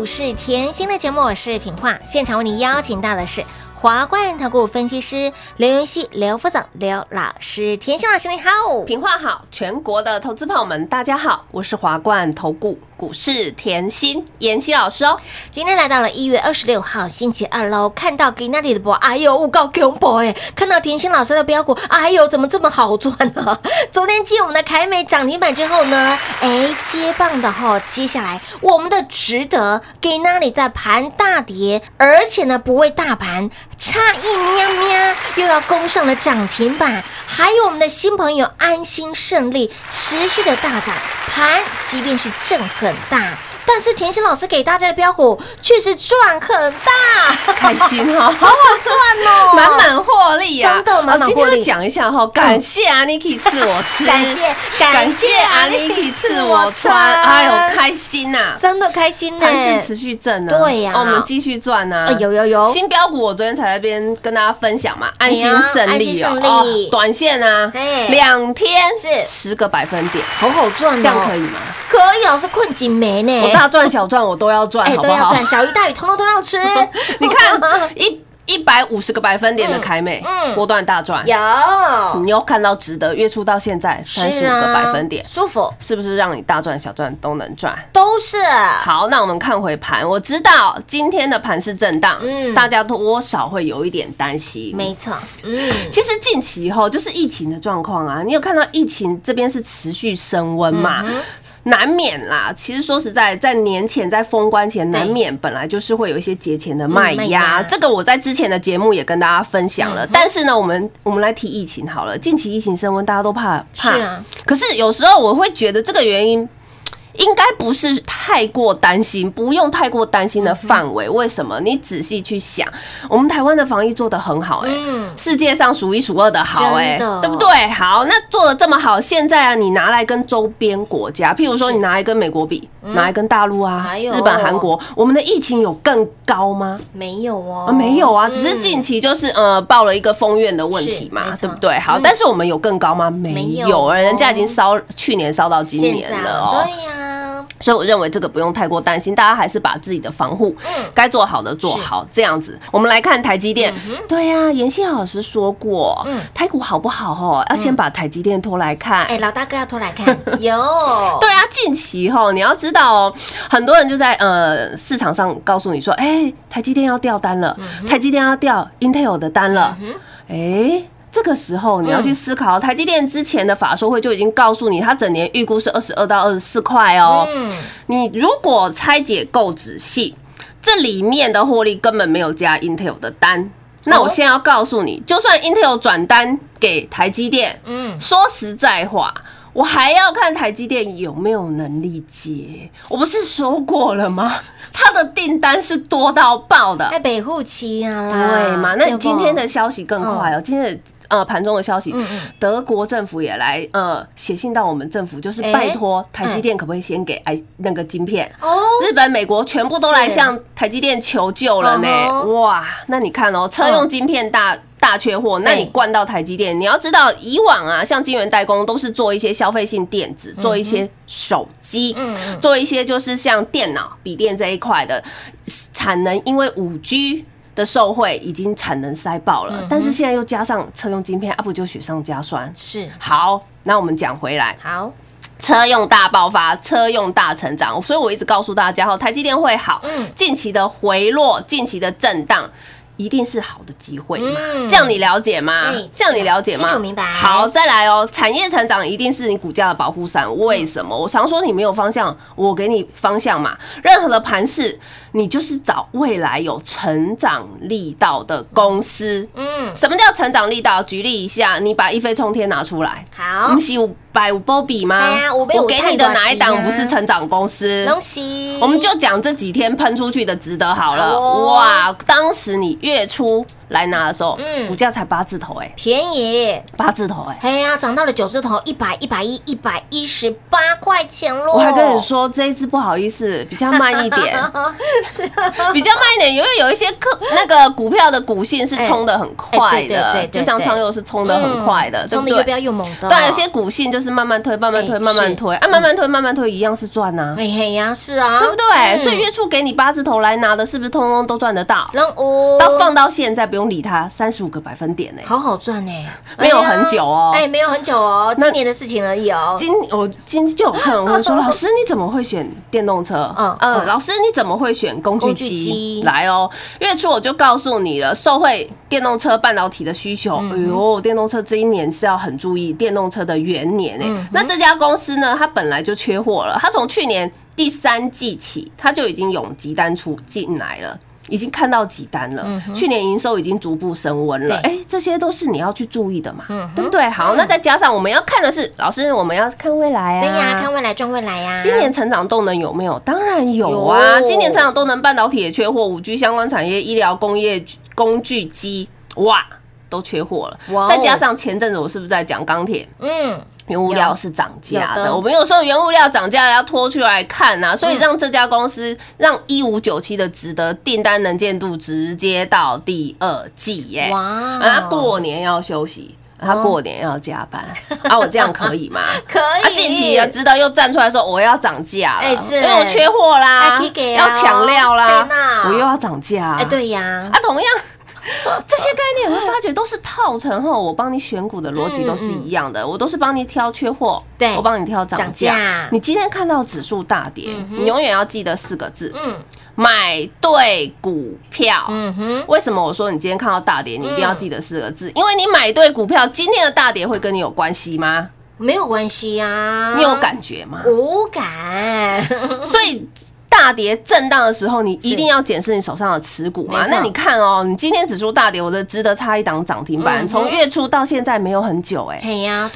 我是甜心的节目我是品画现场为您邀请到的是华冠投顾分析师刘云熙刘副总刘老师。甜心老师你好。品画好全国的投资朋友们大家好我是华冠投顾股市甜心妍希老师哦。今天来到了一月二十六号星期二喽，看到 g i n a d 的波，哎呦，我告 g i n b o 哎，看到甜心老师的标股，哎呦，怎么这么好赚呢、啊？昨天进我们的凯美涨停板之后呢，哎，接棒的哈、哦，接下来我们的值得 g i n a d 在盘大跌，而且呢不为大盘，差一喵喵又要攻上了涨停板，还有我们的新朋友安心胜利持续的大涨，盘即便是震很大。但是甜心老师给大家的标股却是赚很大，开心哈，好好赚哦，满满获利啊！真的满满哦今天获利要讲一下哈，感谢 Aniki 赐我吃，感谢感谢 Aniki 赐我穿，哎呦，开心呐！真的开心呢。盘势持续正啊，对呀。哦我们继续赚呐啊，有有有，新标股我昨天才在这边跟大家分享嘛，安心胜利哦。胜利。哦，短线啊哎，两天是。十个百分点，好好赚哦，这样可以吗？可以，老师困紧没呢？我大赚小赚我都要赚，哎好不好？都要赚，小鱼大鱼通通都要吃。你看一一百五十个百分点的凯美，嗯波段大赚，有你又看到值得，月初到现在三十五个百分点，舒服，是不是让你大赚小赚都能赚？都是好，那我们看回盘，我知道今天的盘是震荡，嗯大家多少会有一点担心。没错，嗯，其实近期后就是疫情的状况啊，你有看到疫情这边是持续升温嘛？嗯难免啦。其实说实在，在年前在封关前，对难免本来就是会有一些节前的卖压。这个我在之前的节目也跟大家分享嗯了。但是呢，我们我们来提疫情好了。近期疫情升温，大家都怕怕。是啊可是有时候我会觉得这个原因。应该不是太过担心，不用太过担心的范围。为什么？你仔细去想，我们台湾的防疫做得很好、哎、嗯世界上数一数二的好、哎，对不对？好，那做的这么好，现在啊，你拿来跟周边国家，譬如说你拿来跟美国比，拿来跟大陆啊还、有日本、韩国，我们的疫情有更高吗？没有哦啊，，没有啊，嗯只是近期就是呃报了一个封院的问题嘛对不对？好，嗯但是我们有更高吗？没没有人家已经烧去年烧到今年了哦。对呀，所以我认为这个不用太过担心，大家还是把自己的防护嗯该做好的做好，这样子。我们来看台积电，对呀、妍希老师说过，嗯台股好不好哦，要先把台积电拖来看。哎，老大哥要拖来看，有，对啊，近期哈，你要知道哦，很多人就在呃市场上告诉你说，哎、台积电要掉单了，台积电要掉 Intel 的单了，哎、这个时候你要去思考，台积电之前的法说会就已经告诉你，它整年预估是二十二到二十四块哦。嗯，你如果拆解够仔细，这里面的获利根本没有加 Intel 的单。那我现在要告诉你，就算 Intel 转单给台积电，嗯说实在话，我还要看台积电有没有能力接。我不是说过了吗？它的订单是多到爆的，在，北户期啊，对嘛？那你今天的消息更快哦，今天的。呃，盘中的消息嗯嗯，德国政府也来呃写信到我们政府，就是哎拜托台积电可不可以先给哎那个晶片？哦，日本、美国全部都来向台积电求救了呢。哇，那你看哦，车用晶片大。大缺货，那你灌到台积电，你要知道，以往啊，像晶圆代工都是做一些消费性电子，做一些手机，做一些就是像电脑、笔电这一块的产能，因为五 G 的受惠已经产能塞爆嗯了，但是现在又加上车用晶片，啊不就雪上加霜？是好，那我们讲回来，好，车用大爆发，车用大成长，所以我一直告诉大家哈，台积电会好，嗯近期的回落，近期的震荡。一定是好的机会嘛？嗯这样你了解吗哎？这样你了解吗？清楚明白好，再来哦。产业成长一定是你股价的保护伞。为什么？我常说你没有方向，我给你方向嘛。任何的盘势，你就是找未来有成长力道的公司。嗯，什么叫成长力道？举例一下，你把一飞冲天拿出来，好不，是五百五波比吗？我给你的哪一档不是成长公司？恭喜，我们就讲这几天喷出去的值得好了。哦哇，当时你月初来拿的时候，嗯。股价才八字头哎、便宜。八字头哎、哎呀，涨到了九字头，一百、一百一、一百一十八块钱喽！我还跟你说这一次不好意思，比较慢一点，是。比较慢一点，因为有一些客那个股票的股性是冲的很快的对对对就像昌佑是冲的很快的？冲的又标又猛的，对，有些股性就是慢慢推，慢慢推，哎慢慢推，啊，慢慢推，慢慢推，一样是赚呐、哎嘿呀，是啊，对不对？嗯。所以月初给你八字头来拿的，是不是通通都赚得到？任务到放到现在不用理它，三十五个百分点呢、好好赚呢，没有很久哦哎，没有很久哦，那今年的事情而已哦。今我今就有客人问说，老师你怎么会选电动车？嗯嗯嗯老师你怎么会选工具机机？来哦，月初我就告诉你了，受惠电动车半导体的需求，嗯哎呦，电动车这一年是要很注意电动车的元年嗯哎。那这家公司呢，它本来就缺货了，它从去年第三季起，它就已经永集单出进来了。已经看到几单了，去年营收已经逐步升温了，对哎，这些都是你要去注意的嘛，嗯对不对？好，那再加上我们要看的是，老师我们要看未来啊，对呀，看未来赚未来呀。今年成长动能有没有？当然有啊！有今年成长动能，半导体也缺货，五 G 相关产业、医疗、工业、工具机，哇，都缺货了哇哦。再加上前阵子我是不是在讲钢铁？嗯，原物料是涨价的，的。我们有时候原物料涨价要拖出来看呐、所以让这家公司让一五九七的值得订单能见度直接到第二季耶，哇啊他过年要休息，他过年要加班，啊，我这样可以吗？可以。啊，近期也知道又站出来说我要涨价了，因为我缺货啦要抢料啦我又要涨价，哎，对呀。啊，，同样。这些概念你会发觉都是套成后，我帮你选股的逻辑都是一样的，我都是帮你挑缺货，对我帮你挑涨价。你今天看到指数大跌，你永远要记得四个字：嗯买对股票。嗯哼，为什么我说你今天看到大跌，你一定要记得四个字？因为你买对股票，今天的大跌会跟你有关系吗？没有关系呀。你有感觉吗？无感？所以大跌震荡的时候，你一定要检视你手上的持股嘛。那你看哦，你今天指数大跌，我的值得差一档涨停嗯板，从月初到现在没有很久哎、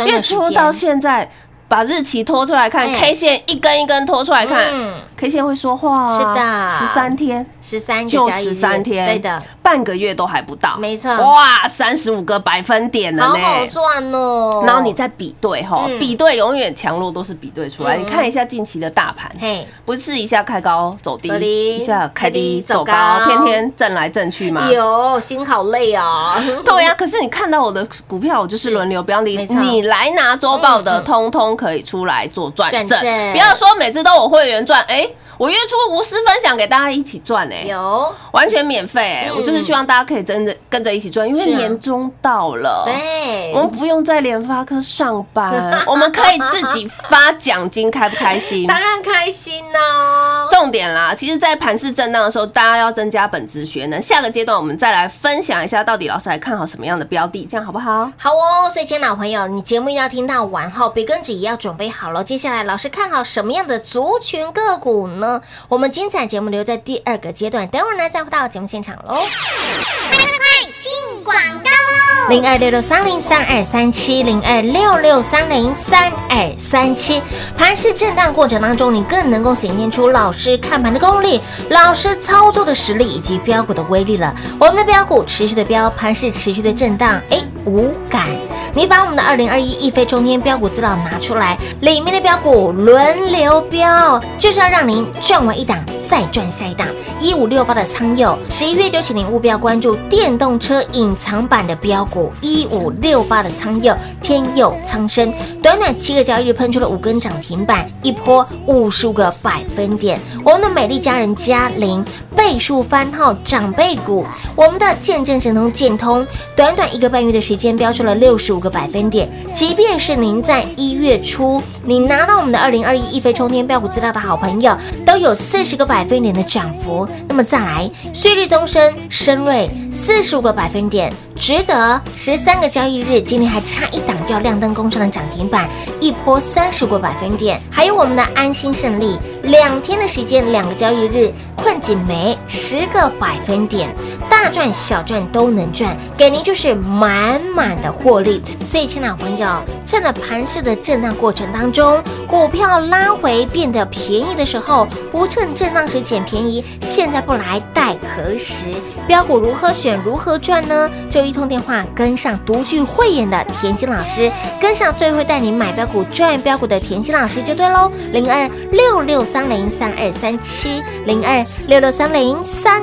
月初到现在。把日期拖出来看哎，K 线一根一根拖出来看嗯，K 线会说话啊。是的。十三天。十三就十三天，对的，，半个月都还不到，没错。哇，三十五个百分点了好呢。好赚哦。然后你再比对哈嗯，比对永远强弱都是比对出来。嗯。你看一下近期的大盘，嘿，不是一下开高走低，一下开低走高高，天天震来震去嘛。有心好累哦。对呀、可是你看到我的股票，我就是轮流标的没，错。你来拿周报的，通通可以出来做转正，不要说每次都我会员赚，哎，我月初无私分享给大家一起赚，哎，有。完全免费，哎，嗯。我就是希望大家可以真的跟着一起赚，因为年终到了，对，我们不用在联发科上班，我们可以自己发奖金，开不开心？当然开心哦。重点啦，其实，在盘势震荡的时候，大家要增加本职学能。下个阶段，我们再来分享一下，到底老师还看好什么样的标的，这样好不好？好哦，所以，亲爱的好朋友，你节目一定要听到完后，别跟纸也要准备好了。接下来，老师看好什么样的族群个股呢？我们精彩节目留在第二个阶段，等会儿呢再回到节目现场喽。零二六六三零三二三七零二六六三零三二三七。盘市震荡过程当中，你更能够显现出老师看盘的功力、老师操作的实力以及标股的威力了。我们的标股持续的标，盘市持续的震荡，哎，无感。你把我们的二零二一一飞冲天标股资料拿出来，里面的标股轮流标，就是要让您赚完一档再赚下一档。一五六八的仓佑，十一月就请您务必要关注电动车隐藏版的标股一五六八的仓佑，天佑苍生，短短七个交易日喷出了五根涨停板，一波五十五个百分点。我们的美丽家人嘉玲倍数番号长辈股，我们的见证神通建通，短短一个半月的时间标出了六十五个百分点。即便是您在一月初，你拿到我们的二零二一一飞冲天标股资料的好朋友，都有四十个百分点的涨幅。那么再来，旭日东升、深瑞四十五个百分点，值得十三个交易日，今天还差一档就要亮灯攻上的涨停板，一波三十个百分点。还有我们的安心胜利，两天的时间，两个交易日，困锦梅十个百分点，大赚小赚都能赚，给您就是满满的获利。所以，亲爱的朋友，趁着盘势的震荡过程当中，股票拉回变得便宜的时候，不趁震荡时捡便宜，现在不来待何时？标股如何选，如何赚呢？就一通电话跟上独具慧眼的甜心老师，跟上最会带你买标股赚标股的甜心老师就对喽。零二六六三零三二三七，零二六六三零三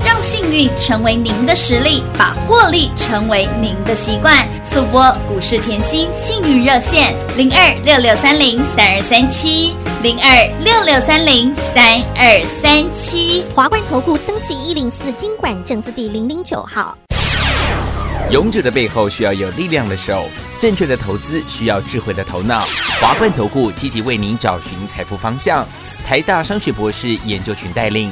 让幸运成为您的实力，把获利成为您的习惯。速播股市甜心幸运热线零二六六三零三二三七零二六六三零三二三七。华冠投顾登记一零四经管证字第零零九号。勇者的背后需要有力量的手，正确的投资需要智慧的头脑。华冠投顾积极为您找寻财富方向。台大商学博士研究群带领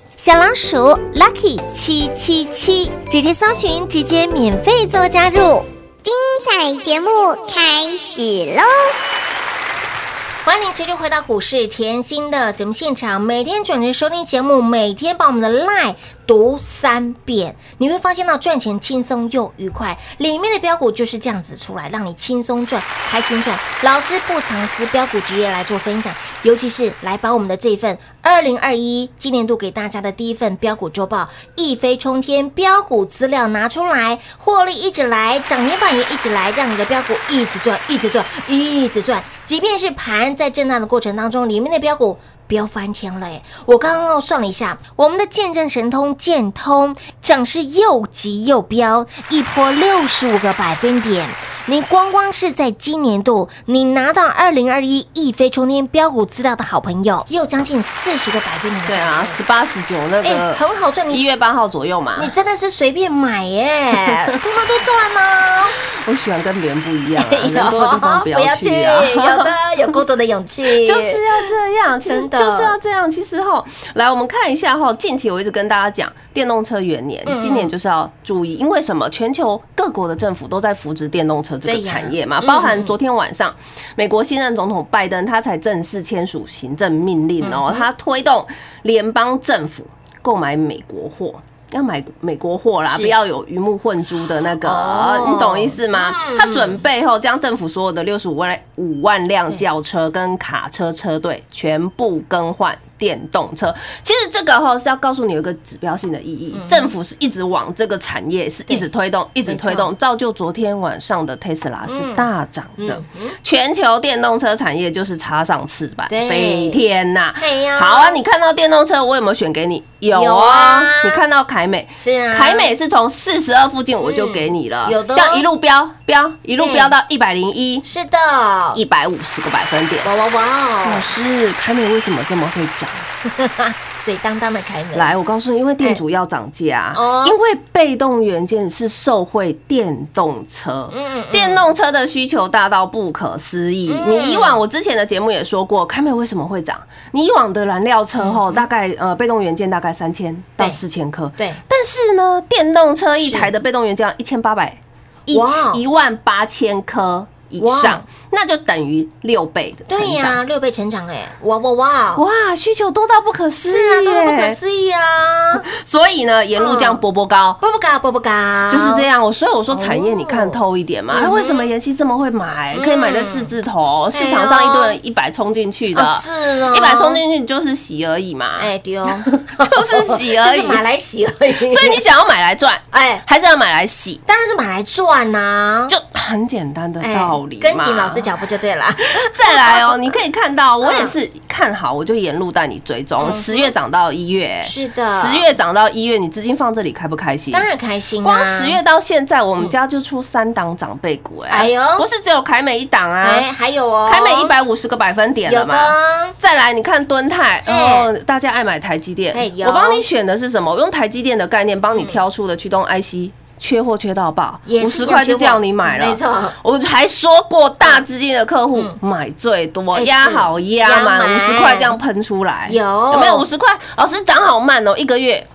小老鼠 Lucky 七七七，直接搜寻，直接免费做加入。精彩节目开始喽！欢迎您持续回到股市甜心的节目现场，每天准时收听节目，每天把我们的 line 读三遍，你会发现到赚钱轻松又愉快。里面的标股就是这样子出来，让你轻松赚、开心赚。老师不藏私，标股直接来做分享，尤其是来把我们的这一份二零二一今年度给大家的第一份标股周报一飞冲天标股资料拿出来，获利一直来，涨停板也一直来，让你的标股一直赚、一直赚、一直赚。即便是盘在震荡的过程当中，里面的标股飙翻天了哎！我刚刚算了一下，我们的见证神通建通涨势又急又飙，一波六十五个百分点。你光光是在今年度，你拿到二零二一一飞冲天标股资料的好朋友，也有将近四十个百分点。对啊，十八十九那哎，个很好赚，一月八号左右嘛你。真的是随便买耶，通通都赚呢。我喜欢跟别人不一样啊，哎呦人多的地方不要去啊。有的 有孤独的勇气，就是要这样，真的就是要这样。其实哈，来我们看一下哈，近期我一直跟大家讲，电动车元年嗯，今年就是要注意，因为什么？全球各国的政府都在扶植电动车这个产业嘛，嗯包含昨天晚上美国新任总统拜登他才正式签署行政命令嗯。哦，他推动联邦政府购买美国货。要买美国货啦，不要有鱼目混珠的那个，哦。你懂意思吗？嗯。他准备后将政府所有的六十五万五万辆轿车跟卡车车队全部更换电动车。其实这个哈是要告诉你有一个指标性的意义，政府是一直往这个产业是一直推动，一直推动，造就昨天晚上的 Tesla 是大涨的，全球电动车产业就是插上翅膀对。飞天呐！好啊，你看到电动车，我有没有选给你？有有啊。啊，你看到凯美。是啊，凯美是从四十二附近我就给你了，这样一路飙飙，一路飙到一百零一，是的，一百五十个百分点。哇哇哇老哦，师，凯美为什么这么会涨？水当当的凯美，来，我告诉你，因为店主要涨价，哦。因为被动元件是受惠电动车，嗯电动车的需求大到不可思议。你以往我之前的节目也说过，凯美为什么会涨？你以往的燃料车吼，大概呃被动元件大概三千到四千颗，对，但是呢，电动车一台的被动元件要一千八百一哇。一万八千颗以上，那就等于六倍的成对呀，长。六倍成长哎，哇哇哇，哇，需求多到不可思议是啊，多到不可！思议啊！所以呢，沿路这样波波高。波波高，波波高，就是这样，我所以我说产业你看透一点嘛。嗯哎，为什么妍希这么会买？可以买在四字头，嗯市场上一堆人一百冲进去的哦，是哦，一百冲进去你就是洗而已嘛。哎丢，就是洗而已就是买来洗而已。所以你想要买来赚，哎，还是要买来洗？当然是买来赚呐，就很简单的哎道理嘛。跟紧老师脚步就对了。再来哦，你可以看到，我也是看好，我就沿路带你追踪。十月涨到一月，嗯是的十月涨到一月，你资金放这里开不开心？当然开心啊！光十月到现在，我们家就出三档长辈股，哎，哎呦不是只有凯美一档啊，哎，还有哦，凯美一百五十个百分点了有嘛。再来，你看敦泰，哎哦，大家爱买台积电我帮你选的是什么？我用台积电的概念帮你挑出的驱动 IC，缺货缺到爆，五十块就叫你买了，没错。我还说过，大资金的客户买最多，哎压好压压满，五十块这样喷出来，有有没有五十块？老师涨好慢哦，一个月。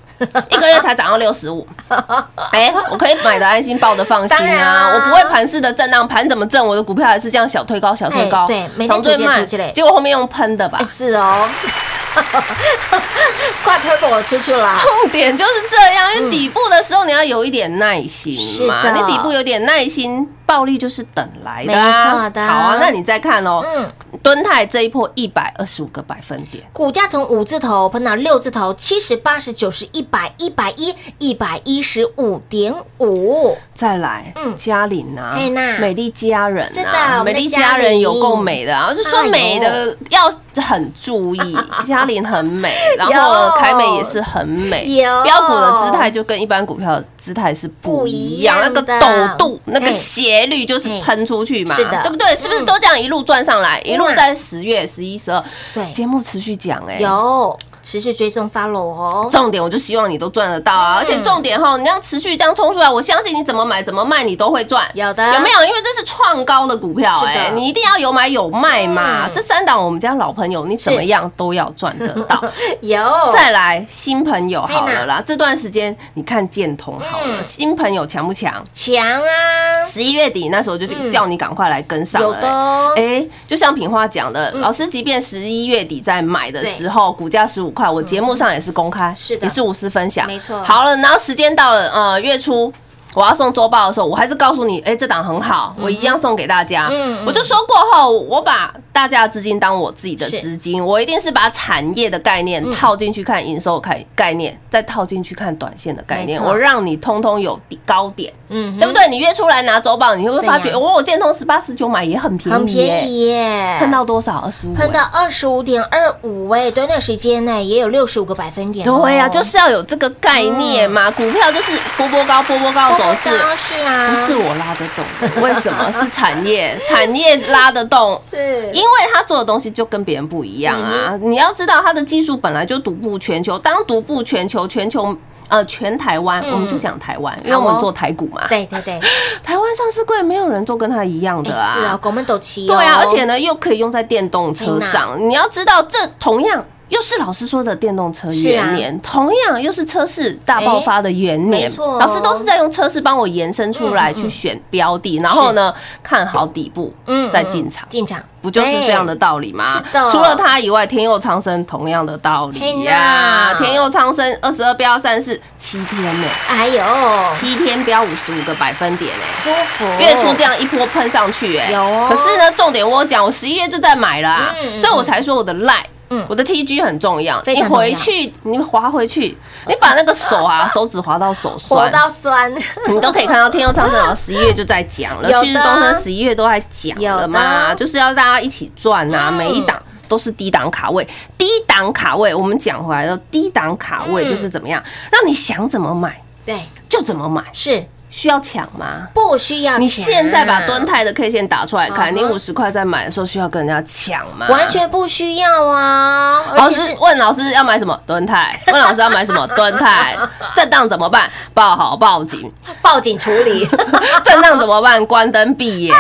一个月才涨到六十五，哎，我可以买的安心，抱的放心啊！啊我不会盘式的震荡，盘怎么震，我的股票还是这样小推高，小推高，哎对涨最慢结果后面用喷的吧哎，？是哦，挂 turbo 出去了，重点就是这样，因为底部的时候你要有一点耐心嘛，是的。你底部有点耐心，暴力就是等来的、没啊，错的。好啊，那你再看哦，嗯，敦泰这一波一百二十五个百分点，股价从五字头喷到六字头，七十、八十、九十、一百、一百一、一百一十五点五。再来，嗯。嘉玲啊美丽佳人啊，美丽佳人有够美的啊，就说美的要很注意，嘉玲很美，然后凯美也是很美，标股的姿态就跟一般股票的姿态是不一样，那个不一样的。陡度、那个斜率就是喷出去嘛，对不对？是不是都这样一路转上来，一路在十月、十一、十二，对。节目持续讲哎，有持续追踪 follow 哦。重点我就希望你都赚得到啊！而且重点哈，你这样持续这样冲出来，我相信你怎么买怎么卖你都会赚。有的有没有？因为这是创高的股票哎，你一定要有买有卖嘛嗯。这三档我们家老朋友，你怎么样都要赚得到。有再来新朋友好了啦，这段时间你看建通好了，嗯新朋友强不强？强啊，十一月底那时候就嗯叫你赶快来跟上有了、的哦哎、就像品花讲的，老师即便十一月底在买的时候，股价十五块，我节目上也是公开，是的。也是无私分享，没错。好了，然后时间到了，呃，月初。我要送周报的时候，我还是告诉你，哎、这档很好，我一样送给大家。嗯嗯。我就说过后，我把大家的资金当我自己的是资金，我一定是把产业的概念嗯套进去看营收概概念，再套进去看短线的概念，我让你通通有底高点。嗯对不对？你约出来拿周报，你会不会发觉，哦我建通十八十九买也很便宜，很便，宜耶，碰到多少？二十五，碰到二十五点二五哎，短短时间内也有六十五个百分点哦。对呀、就是要有这个概念嘛。股票就是波波高，波波高走势。高是啊，不是我拉得动的，为什么？是产业，产业拉得动，是因为他做的东西就跟别人不一样啊。你要知道，他的技术本来就独步全球，当独步全球，全球呃全台湾，我们就讲台湾，因为我们做台股嘛。对对对，台湾上市柜没有人做跟他一样的啊。哎是啊，我们都骑对啊，而且呢，又可以用在电动车哎上。你要知道，这同样又是老师说的电动车元年，同样又是车市大爆发的元年。老师都是在用车市帮我延伸出来去选标的，然后呢看好底部，嗯再进场。进场。不就是这样的道理吗？是的。除了它以外，天佑昌生同样的道理呀、呐天佑昌生二十二标三四七天呢、哎呦，七天标五十五个百分点呢、舒服，月初这样一波喷上去、哎，有哦。可是呢，重点我有讲，我十一月就在买了、啊，嗯。所以我才说我的赖。嗯。我的 TG 很重要，你回去，你滑回去，你把那个手啊，手指滑到手酸，滑，到酸，你都可以看到天佑昌生老师十一月就在讲了，旭日东升十一月都在讲了嘛，就是要大家一起赚呐、嗯。每一档。都是低档卡位，低档卡位，我们讲回来的低档卡位嗯。就是怎么样，让你想怎么买对，就怎么买，是需要抢吗？不需要你抢现在把蹲泰的 K 线打出来看，你五十块在买的时候需要跟人家抢吗？完全不需要啊，老师问老师要买什么蹲泰，问老师要买什么蹲泰，震荡怎么办？报好报警，报警处理，震荡怎么办？关灯闭眼。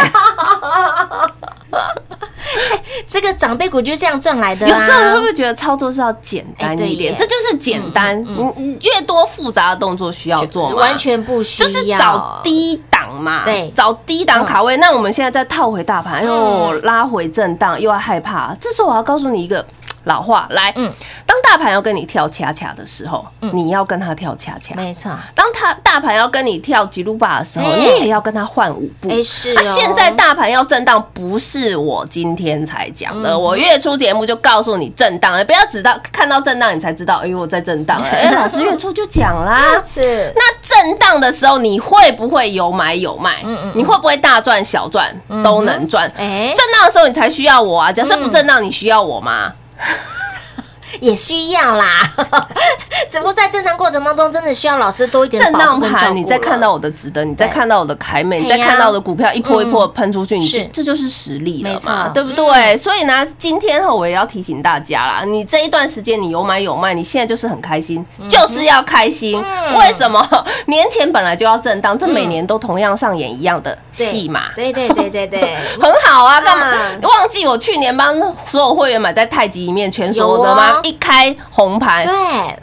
这个长辈股就是这样赚来的啊。有时候你会不会觉得操作是要简单一点？耶这就是简单，你你越多复杂的动作需要做吗，完全不需要，就是找低档嘛，对找低档卡位。那我们现在再套回大盘，哎呦，拉回震荡又要害怕。这时候我要告诉你一个老话，来，嗯当大盘要跟你跳恰恰的时候，你要跟他跳恰恰。没错，当他大盘要跟你跳吉鲁巴的时候，哎你也要跟他换舞步。哎是那哦现在大盘要震荡，不是我今天才讲的，我月初节目就告诉你震荡了，不要只到看到震荡你才知道，哎呦我在震荡了。哎，老师月初就讲啦。是那震荡的时候，你会不会有买有卖？嗯嗯你会不会大赚小赚都能赚？哎震荡的时候你才需要我啊！假设不震荡，你需要我吗？也需要啦，只不过在震荡过程当中，真的需要老师多一点震荡保护你再看到我的值得，你再看到我的凯美，你再看到我的股票一波一波地喷出去，你是。这这就是实力了嘛错，对不对？所以呢，今天哈我也要提醒大家啦，你这一段时间你有买有卖，你现在就是很开心，就是要开心。为什么？年前本来就要震荡，这每年都同样上演一样的对戏嘛。对对对对对，很好啊，干嘛嗯？忘记我去年帮所有会员买在太极里面全锁的？吗一开红盘，对，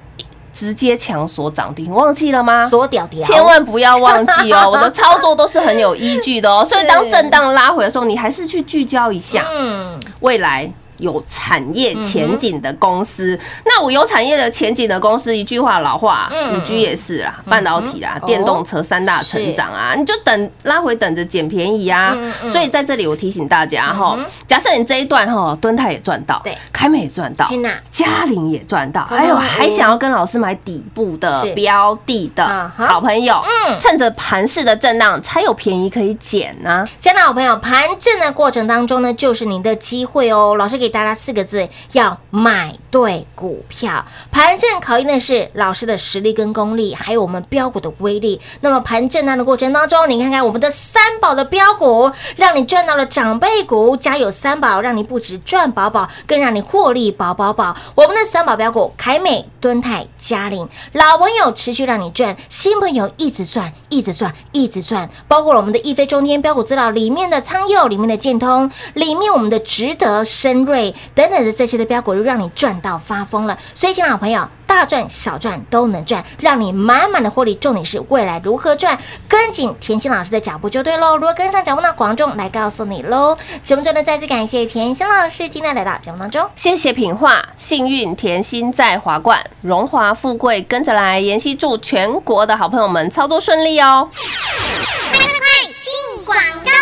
直接强锁涨停，忘记了吗？锁屌屌，千万不要忘记哦，我的操作都是很有依据的哦。所以当震荡拉回的时候，你还是去聚焦一下嗯，未来有产业前景的公司。那我有产业的前景的公司，一句话老话，嗯五 G 也是啦，半导体啦，哦。电动车三大成长啊，你就等拉回等着捡便宜啊。所以在这里我提醒大家哈，假设你这一段哈，敦泰也赚到，对。凯美也赚到嘉玲也赚到，哦还有还想要跟老师买底部的是。标的的好朋友嗯，趁着盘势的震荡，才有便宜可以捡呢。亲爱的好朋友，盘震的过程当中呢，就是您的机会哦。老师给大家四个字：要买对股票。盘正考验的是老师的实力跟功力，还有我们标股的威力。那么盘震荡的过程当中，你看看我们的三宝的标股，让你赚到了长辈股，家有三宝，让你不止赚饱饱，更让你获利饱饱饱。我们的三宝标股，凯美、敦泰、嘉玲，老朋友持续让你赚，新朋友一直赚，一直赚，一直赚。包括了我们的一飞中天标股资料里面的仓佑、里面的建通、里面我们的值得、深入瑞等等的这些的标股，就让你赚到发疯了。所以，亲爱的好朋友。大赚小赚都能赚，让你满满的获利。重点是未来如何赚，跟紧甜心老师的脚步就对喽。如果跟上脚步呢，广众来告诉你喽。节目中呢，再次感谢甜心老师今天来到节目当中。谢谢品画，幸运甜心在华冠，荣华富贵跟着来。妍希祝全国的好朋友们操作顺利哦。进广告喽！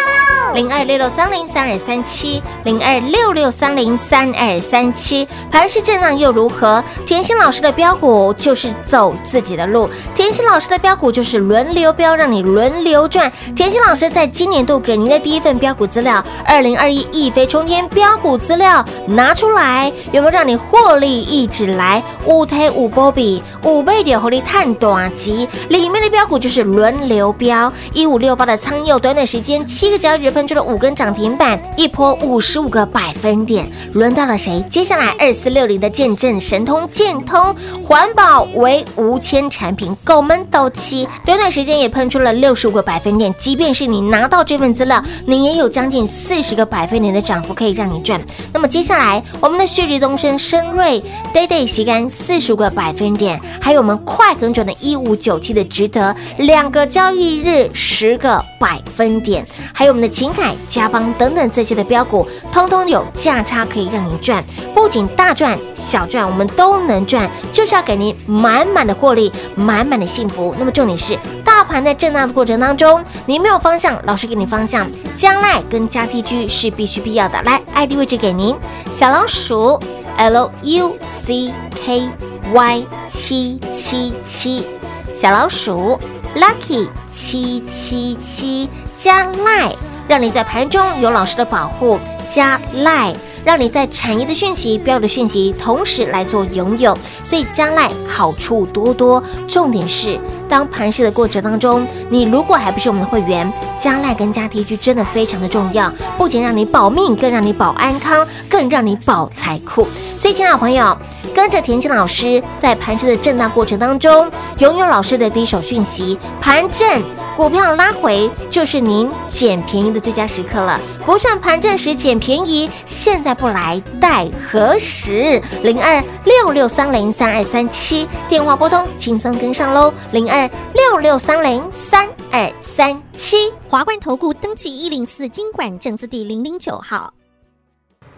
零二六六三零三二三七，零二六六三零三二三七。盘势震荡又如何？甜心老师的标股就是走自己的路，甜心老师的标股就是轮流标，让你轮流赚。甜心老师在今年度给您的第一份标股资料，二零二一一飞冲天标股资料拿出来，有没有让你获利一直来？五推五波比，五倍点获利探短期，里面的标股就是轮流标，一五六八的仓佑，短短时间七个交易日喷出了五根涨停板，一波五十五个百分点，轮到了谁？接下来二四六零的见证神通建通环保为无铅产品，狗们都七，短短时间也喷出了六十五个百分点，即便是你拿到这份资料，你也有将近四十个百分点的涨幅可以让你赚。那么接下来我们的旭日东升、深瑞、day day 旗杆四十个百分点，还有我们快很准的一五九七的值得两个交易日十个百分点，还有我们的秦凯、嘉邦等等这些的标股，通通有价差可以让您赚，不仅大赚小赚，我们都能赚，就是要给您满满的获利，满满的幸福。那么重点是，大盘在震荡的过程当中，你没有方向，老师给你方向，将来跟加 T G 是必须必要的。来，ID 位置给您，小老鼠 L U C K Y 七七七，小老鼠 Lucky 七七七加赖，让你在盘中有老师的保护，加赖。让你在产业的讯息、标的讯息同时来做拥有，所以加赖好处多多。重点是，当盘势的过程当中，你如果还不是我们的会员，加赖跟加 T G 真的非常的重要，不仅让你保命，更让你保安康，更让你保财库。所以，亲爱的朋友，跟着田心老师在盘势的震荡过程当中，拥有老师的第一手讯息，盘正。股票拉回就是您捡便宜的最佳时刻了，不上盘正时捡便宜，现在不来待何时？零二六六三零三二三七电话拨通，轻松跟上喽，零二六六三零三二三七。华冠投顾登记一零四经管证字第零零九号。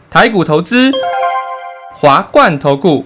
台股投资，华冠投顾。